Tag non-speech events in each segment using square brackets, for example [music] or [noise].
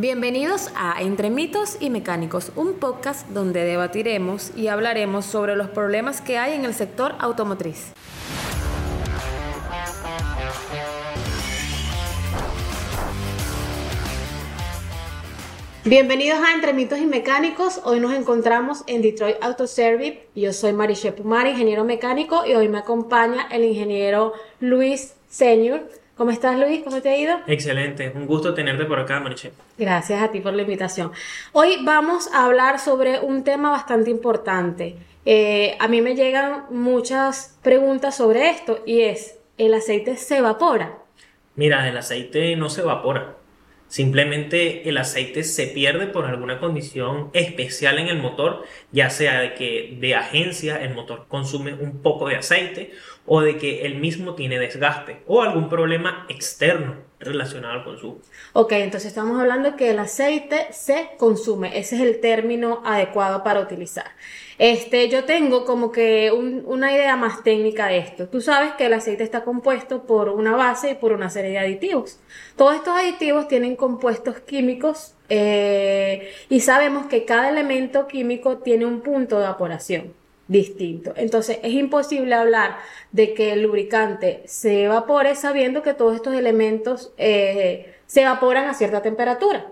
Bienvenidos a Entre mitos y mecánicos, un podcast donde debatiremos y hablaremos sobre los problemas que hay en el sector automotriz. Bienvenidos a Entre mitos y mecánicos. Hoy nos encontramos en Detroit Auto Service. Yo soy Mariche Pumari, ingeniero mecánico, y hoy me acompaña el ingeniero Luis Senior ¿Cómo estás, Luis? ¿Cómo te ha ido? Excelente, un gusto tenerte por acá, Mariche. Gracias a ti por la invitación. Hoy vamos a hablar sobre un tema bastante importante. Eh, a mí me llegan muchas preguntas sobre esto y es, ¿el aceite se evapora? Mira, el aceite no se evapora. Simplemente el aceite se pierde por alguna condición especial en el motor, ya sea de que de agencia el motor consume un poco de aceite o de que el mismo tiene desgaste o algún problema externo relacionado al consumo. Ok, entonces estamos hablando que el aceite se consume, ese es el término adecuado para utilizar. Este, yo tengo como que una idea más técnica de esto. Tú sabes que el aceite está compuesto por una base y por una serie de aditivos. Todos estos aditivos tienen compuestos químicos eh, y sabemos que cada elemento químico tiene un punto de evaporación distinto. Entonces es imposible hablar de que el lubricante se evapore sabiendo que todos estos elementos eh, se evaporan a cierta temperatura.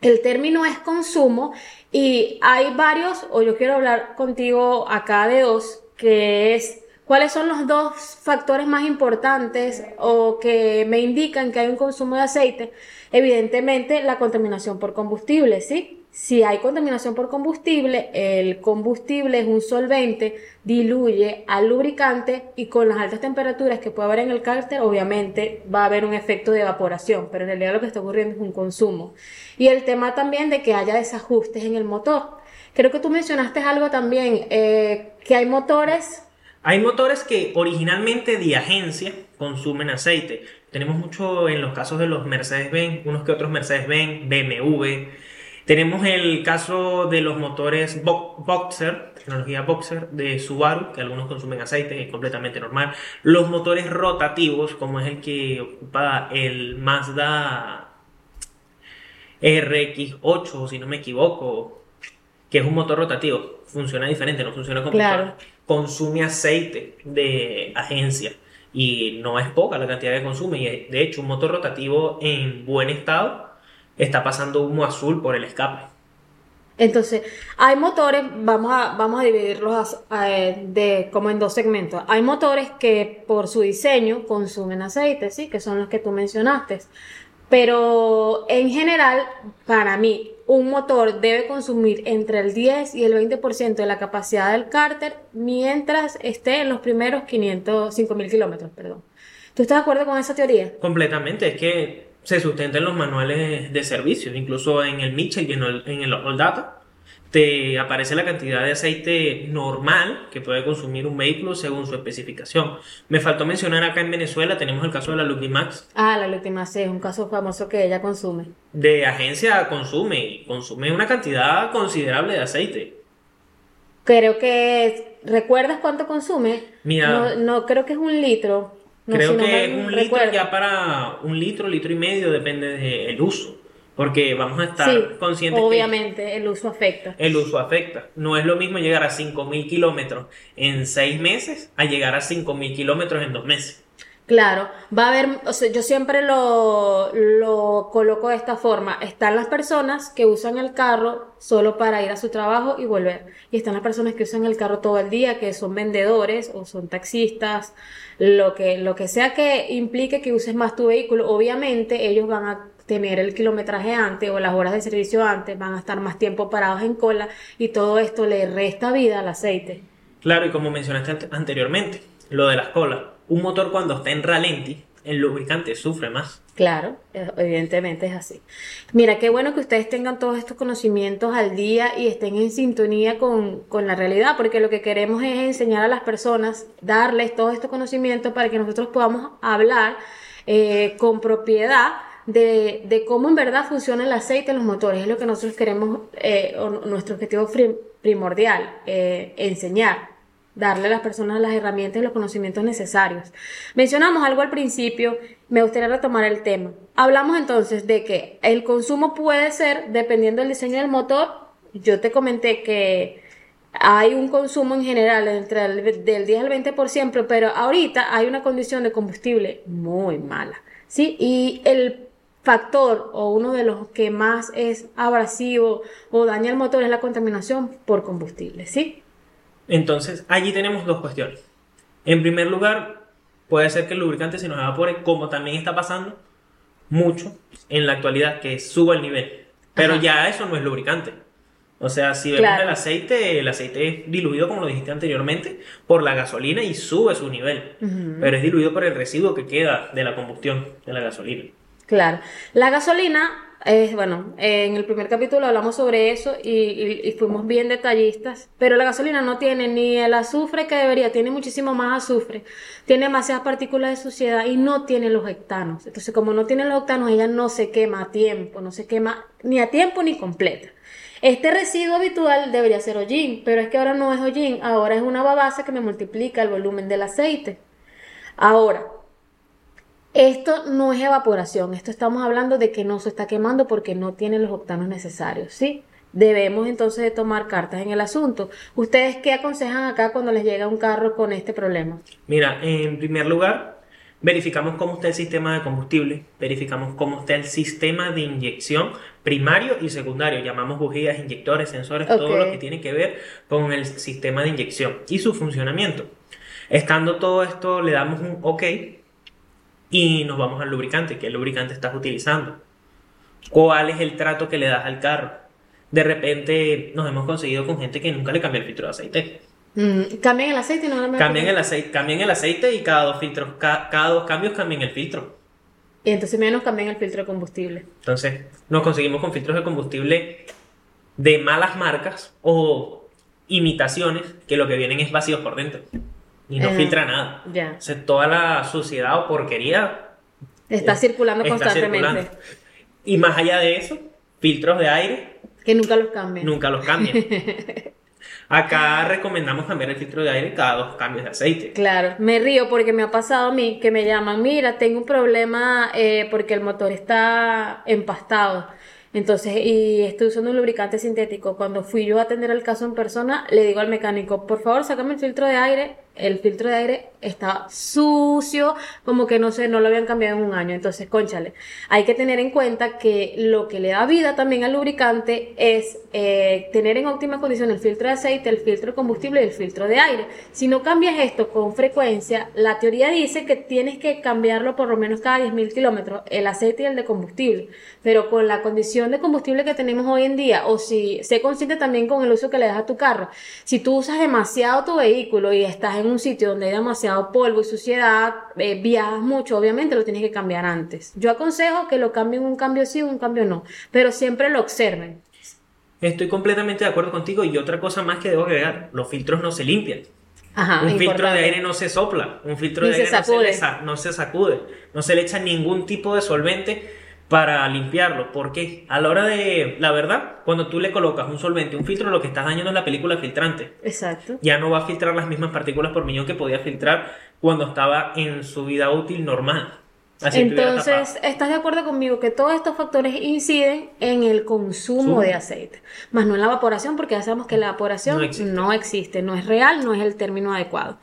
El término es consumo y hay varios, o yo quiero hablar contigo acá de dos, que es cuáles son los dos factores más importantes o que me indican que hay un consumo de aceite. Evidentemente la contaminación por combustible, ¿sí? Si hay contaminación por combustible, el combustible es un solvente, diluye al lubricante y con las altas temperaturas que puede haber en el cárter, obviamente va a haber un efecto de evaporación, pero en realidad lo que está ocurriendo es un consumo. Y el tema también de que haya desajustes en el motor. Creo que tú mencionaste algo también, eh, que hay motores hay motores que originalmente de agencia consumen aceite. Tenemos mucho en los casos de los Mercedes-Benz, unos que otros Mercedes-Benz, BMW, tenemos el caso de los motores Boxer, tecnología Boxer de Subaru, que algunos consumen aceite, es completamente normal. Los motores rotativos, como es el que ocupa el Mazda RX8, si no me equivoco, que es un motor rotativo, funciona diferente, no funciona como claro. consume aceite de agencia y no es poca la cantidad que consume y de hecho un motor rotativo en buen estado está pasando humo azul por el escape. Entonces, hay motores, vamos a, vamos a dividirlos eh, de, como en dos segmentos. Hay motores que por su diseño consumen aceite, ¿sí? Que son los que tú mencionaste. Pero en general, para mí, un motor debe consumir entre el 10 y el 20% de la capacidad del cárter mientras esté en los primeros 500, 5000 kilómetros, perdón. ¿Tú estás de acuerdo con esa teoría? Completamente, es que se sustenta en los manuales de servicios, incluso en el Mitchell y en el, en All Data. Te aparece la cantidad de aceite normal que puede consumir un vehículo según su especificación. Me faltó mencionar acá en Venezuela, tenemos el caso de la Luctimax. Ah, la Luctimax es un caso famoso que ella consume. De agencia consume, consume una cantidad considerable de aceite. Creo que, ¿recuerdas cuánto consume? Mira, no, no creo que es un litro. Creo que un litro ya para un litro, litro y medio, depende del uso. Porque vamos a estar sí, conscientes obviamente, el uso afecta. El uso afecta. No es lo mismo llegar a 5.000 kilómetros en seis meses a llegar a 5.000 kilómetros en dos meses. Claro, va a haber, o sea, yo siempre lo, lo coloco de esta forma. Están las personas que usan el carro solo para ir a su trabajo y volver. Y están las personas que usan el carro todo el día, que son vendedores o son taxistas, lo que, lo que sea que implique que uses más tu vehículo. Obviamente ellos van a tener el kilometraje antes o las horas de servicio antes, van a estar más tiempo parados en cola y todo esto le resta vida al aceite. Claro, y como mencionaste anteriormente, lo de las colas un motor cuando está en ralenti, el lubricante sufre más. Claro, evidentemente es así. Mira, qué bueno que ustedes tengan todos estos conocimientos al día y estén en sintonía con, la realidad, porque lo que queremos es enseñar a las personas, darles todos estos conocimientos para que nosotros podamos hablar eh, con propiedad de, cómo en verdad funciona el aceite en los motores. Es lo que nosotros queremos, eh, nuestro objetivo primordial, eh, enseñar darle a las personas las herramientas y los conocimientos necesarios. Mencionamos algo al principio, me gustaría retomar el tema. hablamos entonces de que el consumo puede ser, dependiendo del diseño del motor, yo te comenté que hay un consumo en general entre el, del 10 al 20%, pero ahorita hay una condición de combustible muy mala, ¿sí? Y el factor o uno de los que más es abrasivo o daña el motor es la contaminación por combustible, ¿sí? Entonces, allí tenemos dos cuestiones. En primer lugar, puede ser que el lubricante se nos evapore, como también está pasando mucho en la actualidad, que suba el nivel. Pero ya eso no es lubricante. O sea, si vemos el aceite, el aceite es diluido, como lo dijiste anteriormente, por la gasolina y sube su nivel. Pero es diluido por el residuo que queda de la combustión de la gasolina. Claro. La gasolina es, bueno, en el primer capítulo hablamos sobre eso y, fuimos bien detallistas, pero la gasolina no tiene ni el azufre que debería, tiene muchísimo más azufre, tiene demasiadas partículas de suciedad y no tiene los octanos. Entonces, como no tiene los octanos, ella no se quema a tiempo, no se quema ni a tiempo ni completa. Este residuo habitual debería ser hollín, pero es que ahora no es hollín, ahora es una babasa que me multiplica el volumen del aceite. Ahora, esto no es evaporación, esto estamos hablando de que no se está quemando porque no tiene los octanos necesarios, ¿sí? Debemos entonces de tomar cartas en el asunto. ¿Ustedes qué aconsejan acá cuando les llega un carro con este problema? Mira, en primer lugar, verificamos cómo está el sistema de combustible, verificamos cómo está el sistema de inyección primario y secundario, llamamos bujías, inyectores, sensores, todo lo que tiene que ver con el sistema de inyección y su funcionamiento. Estando todo esto, le damos un OK y nos vamos al lubricante, qué lubricante estás utilizando, cuál es el trato que le das al carro. De repente nos hemos conseguido con gente que nunca le cambia el filtro de aceite. Mm, cambian el aceite y no lo cambian el aceite Cambian el aceite y cada dos filtros, cada dos cambios cambian el filtro. Y entonces menos cambian el filtro de combustible. Entonces nos conseguimos con filtros de combustible de malas marcas o imitaciones que lo que vienen es vacíos por dentro y no filtra nada. Ya. O sea, toda la suciedad o porquería está circulando constantemente. Y más allá de eso, filtros de aire que nunca los cambian. Nunca los cambian. [laughs] Acá recomendamos cambiar el filtro de aire cada dos cambios de aceite. Claro, me río porque me ha pasado a mí que me llaman, mira, tengo un problema eh, porque el motor está empastado. Entonces, y estoy usando un lubricante sintético. Cuando fui yo a atender el caso en persona, le digo al mecánico, por favor, sácame el filtro de aire el filtro de aire estaba sucio, como que no sé, no lo habían cambiado en un año. Entonces, conchale, hay que tener en cuenta que lo que le da vida también al lubricante es eh, tener en óptima condición el filtro de aceite, el filtro de combustible y el filtro de aire. Si no cambias esto con frecuencia, la teoría dice que tienes que cambiarlo por lo menos cada 10.000 kilómetros, el aceite y el de combustible. Pero con la condición de combustible que tenemos hoy en día, o si sé consciente también con el uso que le das a tu carro, si tú usas demasiado tu vehículo y estás en un sitio donde hay demasiado polvo y suciedad, eh, viajas mucho, obviamente lo tienes que cambiar antes. Yo aconsejo que lo cambien un cambio sí, un cambio no, pero siempre lo observen. Estoy completamente de acuerdo contigo y otra cosa más que debo agregar, los filtros no se limpian. un filtro de aire no se sopla, un filtro de aire no, se no se sacude, no se le echa ningún tipo de solvente para limpiarlo. Porque a la hora de, la verdad, cuando tú le colocas un solvente, un filtro, lo que estás dañando es la película filtrante. Exacto. Ya no va a filtrar las mismas partículas por millón que podía filtrar cuando estaba en su vida útil normal. Entonces, ¿estás de acuerdo conmigo que todos estos factores inciden en el consumo de aceite? Más no en la evaporación, porque ya sabemos que la evaporación no existe. no es real, no es el término adecuado.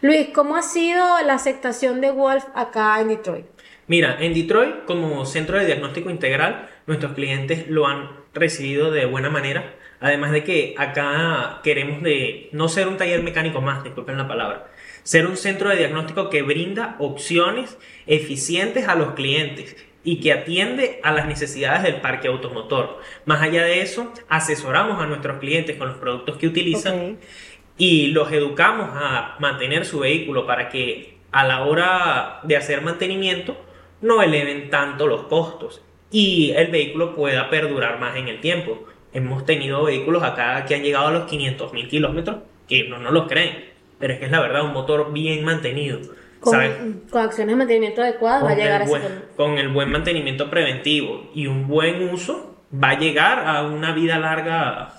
Luis, ¿cómo ha sido la aceptación de Wolf acá en Detroit? Mira, en Detroit, como centro de diagnóstico integral, nuestros clientes lo han recibido de buena manera. Además de que acá queremos de no ser un taller mecánico más, disculpen la palabra, ser un centro de diagnóstico que brinda opciones eficientes a los clientes y que atiende a las necesidades del parque automotor. Más allá de eso, asesoramos a nuestros clientes con los productos que utilizan y los educamos a mantener su vehículo para que a la hora de hacer mantenimiento no eleven tanto los costos y el vehículo pueda perdurar más en el tiempo. Hemos tenido vehículos acá que han llegado a los 500 mil kilómetros que no nos lo creen, pero es que es la verdad un motor bien mantenido. Con, acciones de mantenimiento adecuadas va a llegar a ese Con el buen mantenimiento preventivo y un buen uso va a llegar a una vida larga,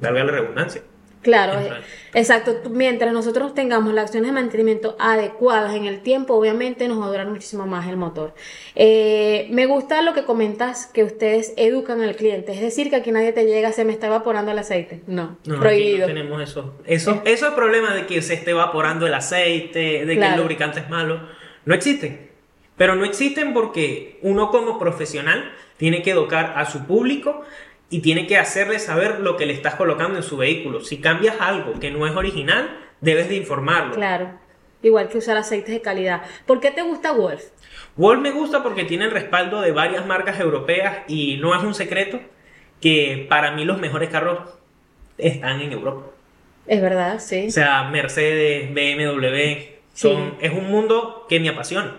valga la redundancia. Claro, eh, exacto. Mientras nosotros tengamos las acciones de mantenimiento adecuadas en el tiempo, obviamente nos va a durar muchísimo más el motor. Eh, me gusta lo que comentas, que ustedes educan al cliente. Es decir, que aquí nadie te llega, se me está evaporando el aceite. No, No, aquí prohibido. no tenemos eso. Eso, esos problemas de que se esté evaporando el aceite, de que el lubricante es malo, no existen. Pero no existen porque uno como profesional tiene que educar a su público y tiene que hacerle saber lo que le estás colocando en su vehículo. Si cambias algo que no es original, debes de informarlo. Claro. Igual que usar aceites de calidad. ¿Por qué te gusta Wolf? Wolf me gusta porque tiene el respaldo de varias marcas europeas y no es un secreto que para mí los mejores carros están en Europa. Es verdad, sí. O sea, Mercedes, BMW, son, es un mundo que me apasiona.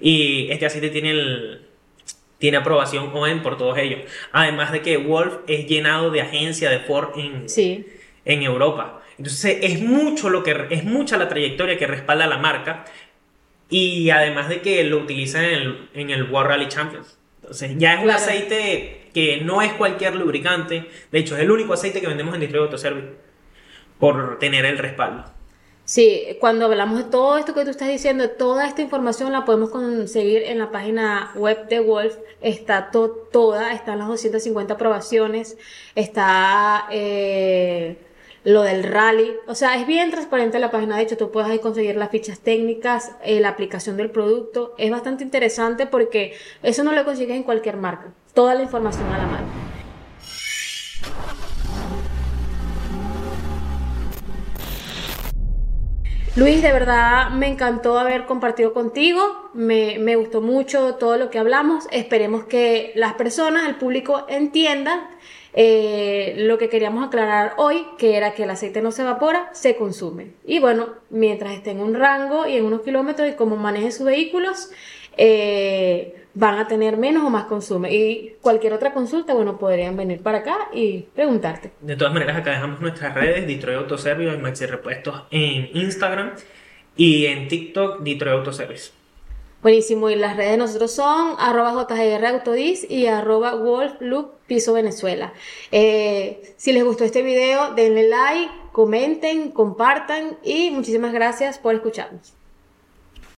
Y este aceite tiene, el, tiene aprobación OEM por todos ellos. Además de que Wolf es llenado de agencia de Ford en, Sí. en Europa. Entonces es mucho lo que es mucha la trayectoria que respalda la marca y además de que lo utilizan en el, en el World Rally Champions. Entonces ya es un aceite que no es cualquier lubricante. De hecho, es el único aceite que vendemos en Detroit Autoservice por tener el respaldo. Sí, cuando hablamos de todo esto que tú estás diciendo, toda esta información la podemos conseguir en la página web de Wolf. Está to- toda, están las 250 aprobaciones, está eh, lo del rally. O sea, es bien transparente la página. De hecho, tú puedes conseguir las fichas técnicas, eh, la aplicación del producto. Es bastante interesante porque eso no lo consigues en cualquier marca. Toda la información a la mano. Luis, de verdad me encantó haber compartido contigo, me, me gustó mucho todo lo que hablamos, esperemos que las personas, el público entiendan eh, lo que queríamos aclarar hoy, que era que el aceite no se evapora, se consume. Y bueno, mientras esté en un rango y en unos kilómetros y como maneje sus vehículos, eh, van a tener menos o más consumo. Y cualquier otra consulta, bueno, podrían venir para acá y preguntarte. De todas maneras, acá dejamos nuestras redes, Detroit Autoservice y Maxi Repuestos en Instagram y en TikTok, Detroit Autoservice. Buenísimo, y las redes de nosotros son arroba JGR Autodis y arroba Wolf Loop Piso Venezuela. Eh, si les gustó este video, denle like, comenten, compartan y muchísimas gracias por escucharnos.